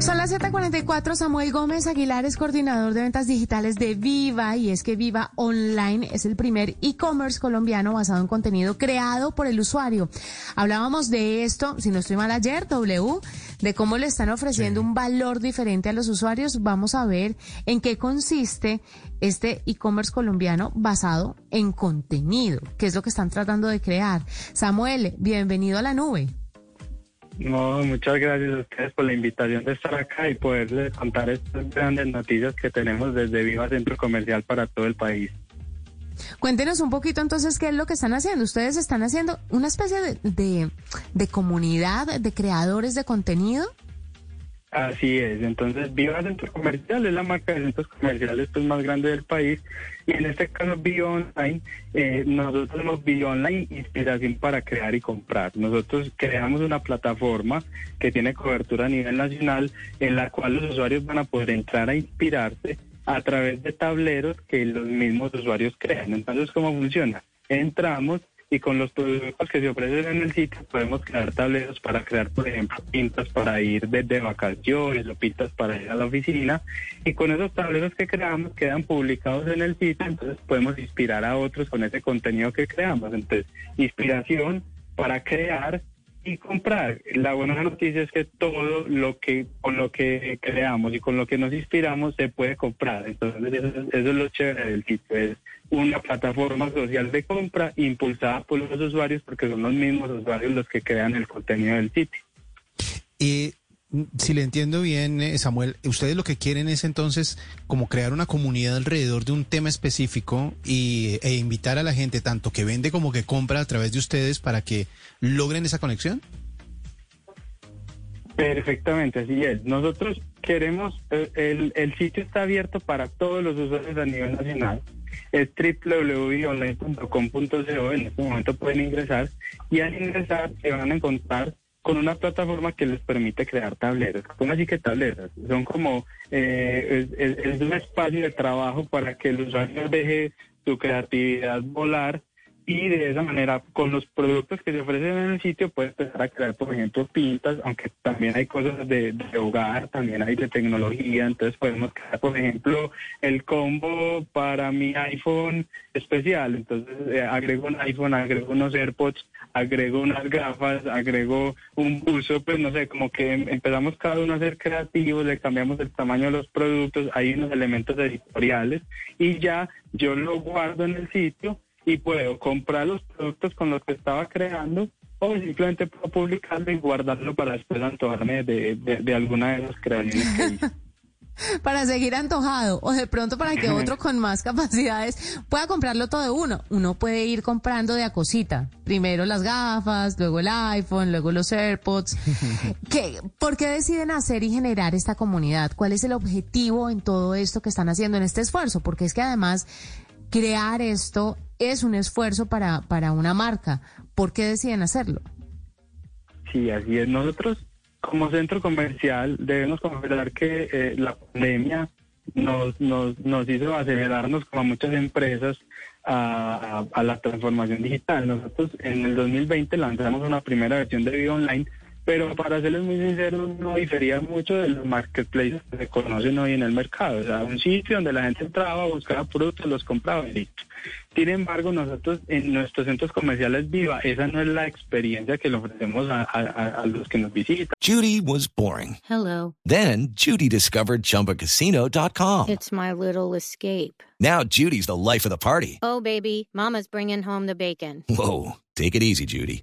Son las 7:44. Samuel Gómez Aguilar es coordinador de ventas digitales de Viva y es que Viva Online es el primer e-commerce colombiano basado en contenido creado por el usuario. Hablábamos de esto, si no estoy mal ayer, W, de cómo le están ofreciendo un valor diferente a los usuarios. Vamos a ver en qué consiste este e-commerce colombiano basado en contenido, que es lo que están tratando de crear. Samuel, bienvenido a la nube. No, muchas gracias a ustedes por la invitación de estar acá y poderles contar estas grandes noticias que tenemos desde Viva Centro Comercial para todo el país. Cuéntenos un poquito entonces qué es lo que están haciendo. Ustedes están haciendo una especie de, de, de comunidad de creadores de contenido. Así es, entonces Viva Centro Comercial es la marca de centros comerciales pues, más grande del país y en este caso Viva Online, eh, nosotros tenemos Viva Online Inspiración para crear y comprar. Nosotros creamos una plataforma que tiene cobertura a nivel nacional en la cual los usuarios van a poder entrar a inspirarse a través de tableros que los mismos usuarios crean. Entonces, ¿cómo funciona? Entramos y con los productos que se ofrecen en el sitio podemos crear tableros para crear, por ejemplo, pintas para ir desde vacaciones o pintas para ir a la oficina y con esos tableros que creamos quedan publicados en el sitio, entonces podemos inspirar a otros con ese contenido que creamos. Entonces, inspiración para crear y comprar. La buena noticia es que todo lo que con lo que creamos y con lo que nos inspiramos se puede comprar. Entonces eso, es lo chévere del sitio. Es una plataforma social de compra impulsada por los usuarios porque son los mismos usuarios los que crean el contenido del sitio. Y si le entiendo bien, eh, Samuel, ustedes lo que quieren es entonces como crear una comunidad alrededor de un tema específico y, e invitar a la gente, tanto que vende como que compra a través de ustedes, para que logren esa conexión. Perfectamente, así es. Nosotros queremos, eh, el, el sitio está abierto para todos los usuarios a nivel nacional. Es www.online.com.co. En este momento pueden ingresar y al ingresar se van a encontrar con una plataforma que les permite crear tableros. ¿Cómo así que tableros? Son como, eh, es, es, un espacio de trabajo para que el usuario deje su creatividad volar y de esa manera con los productos que se ofrecen en el sitio puede empezar a crear por ejemplo pintas aunque también hay cosas de, de, hogar también hay de tecnología entonces podemos crear por ejemplo el combo para mi iPhone especial. Entonces eh, agrego un iPhone agrego unos AirPods agrego unas gafas agrego un buzo pues no sé como que em, empezamos cada uno a ser creativos le cambiamos el tamaño de los productos hay unos elementos editoriales y ya yo lo guardo en el sitio y puedo comprar los productos con los que estaba creando o simplemente puedo publicarlo y guardarlo para después antojarme de, de, de alguna de las creaciones que hice. para seguir antojado o de pronto para que otro con más capacidades pueda comprarlo todo de uno. Uno puede ir comprando de a cosita. Primero las gafas, luego el iPhone, luego los AirPods. ¿Qué, ¿Por qué deciden hacer y generar esta comunidad? ¿Cuál es el objetivo en todo esto que están haciendo en este esfuerzo? Porque es que además crear esto es un esfuerzo para, para una marca. ¿Por qué deciden hacerlo? Sí, así es. Nosotros como centro comercial debemos confesar que eh, la pandemia nos, nos, nos hizo acelerarnos como muchas empresas a, a, a, la transformación digital. Nosotros en el 2020 lanzamos una primera versión de Vivo Online pero para serles muy sinceros, no difería mucho de los marketplaces que se conocen hoy en el mercado. O sea, un sitio donde la gente entraba, buscaba productos, los compraba y listo. Sin embargo, nosotros en nuestros centros comerciales Viva, esa no es la experiencia que le ofrecemos a, a, a los que nos visitan. Judy was boring. Hello. Then, Judy discovered ChumbaCasino.com. It's my little escape. Now, Judy's the life of the party. Oh, baby, mama's bringing home the bacon. Whoa, take it easy, Judy.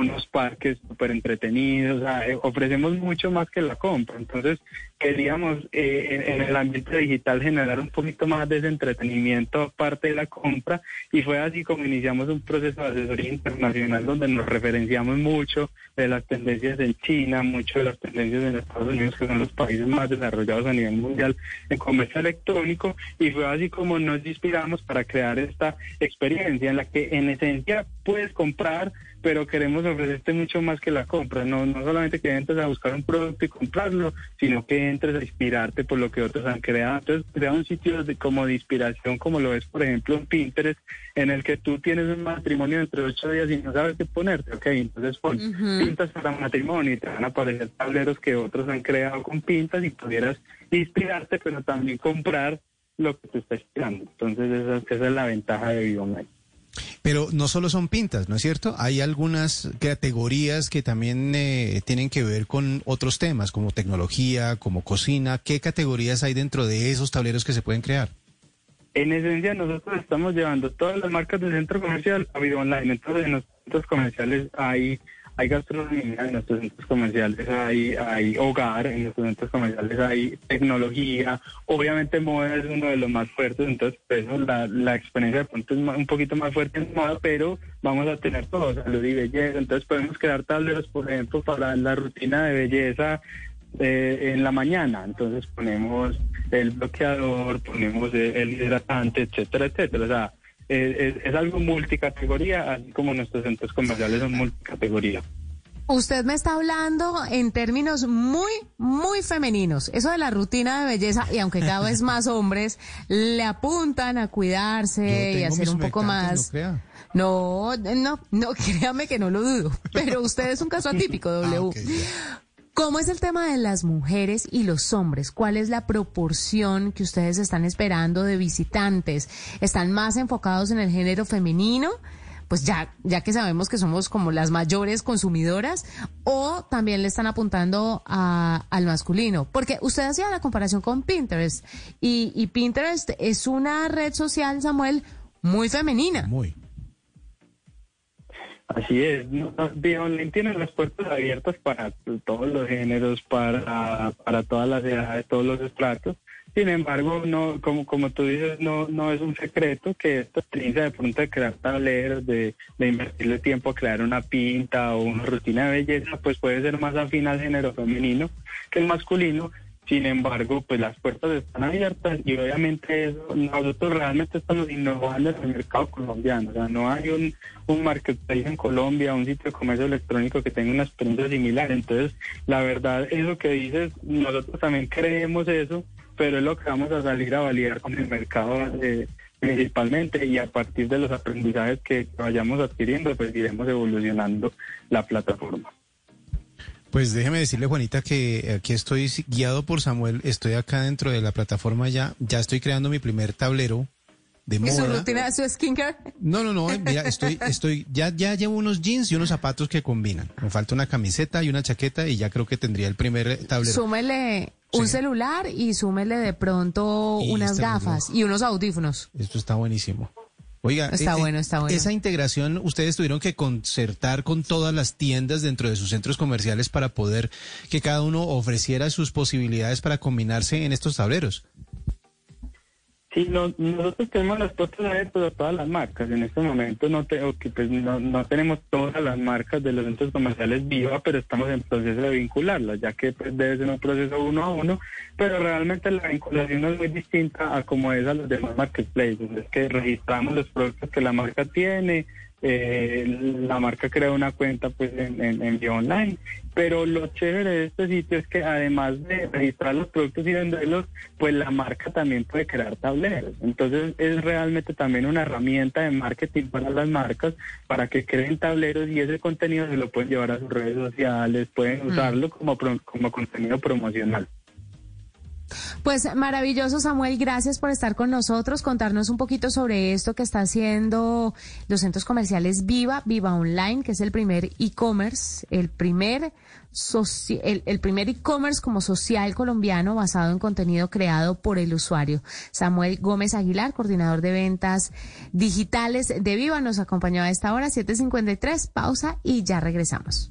unos parques súper entretenidos, eh, ofrecemos mucho más que la compra. Entonces, queríamos eh, en, en el ambiente digital generar un poquito más de ese entretenimiento aparte de la compra y fue así como iniciamos un proceso de asesoría internacional donde nos referenciamos mucho de las tendencias en China, mucho de las tendencias en Estados Unidos, que son los países más desarrollados a nivel mundial en comercio electrónico y fue así como nos inspiramos para crear esta experiencia en la que en esencia puedes comprar pero queremos ofrecerte mucho más que la compra, no, no solamente que entres a buscar un producto y comprarlo, sino que entres a inspirarte por lo que otros han creado. Entonces, crea un sitio de, como de inspiración, como lo es, por ejemplo, en Pinterest, en el que tú tienes un matrimonio entre ocho días y no sabes qué ponerte, ok, entonces pon pintas para matrimonio y te van a aparecer tableros que otros han creado con pintas y pudieras inspirarte, pero también comprar lo que te está inspirando. Entonces, esa, esa es la ventaja de Online. Pero no solo son pintas, ¿no es cierto? Hay algunas categorías que también eh, tienen que ver con otros temas, como tecnología, como cocina. ¿Qué categorías hay dentro de esos tableros que se pueden crear? En esencia, nosotros estamos llevando todas las marcas del centro comercial a video online. Entonces, en los centros comerciales hay hay gastronomía, en nuestros centros comerciales hay, hay hogar, en nuestros centros comerciales hay tecnología, obviamente moda es uno de los más fuertes, entonces pues, la, la experiencia de pronto es un poquito más fuerte en moda, pero vamos a tener todo, salud y belleza, entonces podemos crear tableros, por ejemplo, para la rutina de belleza eh, en la mañana, entonces ponemos el bloqueador, ponemos el hidratante, etcétera, etcétera, o sea, es, es, algo multicategoría, así como nuestros centros comerciales son multicategoría. Usted me está hablando en términos muy, muy femeninos. Eso de la rutina de belleza, y aunque cada vez más hombres le apuntan a cuidarse y a ser un poco más... No, no, no, créame que no lo dudo. Pero usted es un caso atípico, W. Ah, okay, ¿Cómo es el tema de las mujeres y los hombres? ¿Cuál es la proporción que ustedes están esperando de visitantes? ¿Están más enfocados en el género femenino? Pues ya, ya que sabemos que somos como las mayores consumidoras, o también le están apuntando al masculino. Porque usted hacía la comparación con Pinterest, y Pinterest es una red social, Samuel, muy femenina. Muy. Así es, Online tiene las puertas abiertas para todos los géneros, para, para todas las edades, todos los estratos. Sin embargo, no, como, como tú dices, no, no es un secreto que esta experiencia de pronto de crear tableros, de, de invertirle tiempo a crear una pinta o una rutina de belleza, pues puede ser más afín al género femenino que el masculino. Sin embargo, pues las puertas están abiertas y obviamente eso, nosotros realmente estamos innovando en el mercado colombiano. O sea, no hay un, un marketplace en Colombia, un sitio de comercio electrónico que tenga una experiencia similar. Entonces, la verdad, eso que dices, nosotros también creemos eso, pero es lo que vamos a salir a validar con el mercado eh, principalmente y a partir de los aprendizajes que vayamos adquiriendo, pues iremos evolucionando la plataforma. Pues déjeme decirle, Juanita, que aquí estoy guiado por Samuel, estoy acá dentro de la plataforma ya, ya estoy creando mi primer tablero de moda. ¿Y su rutina, su skincare? No, no, no, mira, estoy, estoy, ya, ya llevo unos jeans y unos zapatos que combinan. Me falta una camiseta y una chaqueta y ya creo que tendría el primer tablero. Súmele un celular y súmele de pronto Y unas este gafas y unos audífonos. Esto está buenísimo. Oiga, Está eh, bueno, está bueno. Esa integración ustedes tuvieron que concertar con todas las tiendas dentro de sus centros comerciales para poder que cada uno ofreciera sus posibilidades para combinarse en estos tableros. Sí, no- nosotros tenemos las puertas abiertas a todas las marcas. En este momento no, te- pues, no, no tenemos todas las marcas de los centros comerciales viva, pero estamos en proceso de vincularlas, ya que pues, debe ser un proceso uno a uno, pero realmente la vinculación es muy distinta a como es a los demás marketplaces. Es que registramos los productos que la marca tiene, eh, la marca crea una cuenta pues en, en, en Bio online, pero lo chévere de este sitio es que además de registrar los productos y venderlos, pues la marca también puede crear tableros. Entonces es realmente también una herramienta de marketing para las marcas para que creen tableros y ese contenido se lo pueden llevar a sus redes sociales, pueden usarlo como, pro- como contenido promocional. Pues maravilloso, Samuel. Gracias por estar con nosotros, contarnos un poquito sobre esto que está haciendo los centros comerciales Viva, Viva Online, que es el primer e-commerce, el primer el, primer e-commerce como social colombiano basado en contenido creado por el usuario. Samuel Gómez Aguilar, coordinador de ventas digitales de Viva, nos acompañó a esta hora, 7.53, pausa y ya regresamos.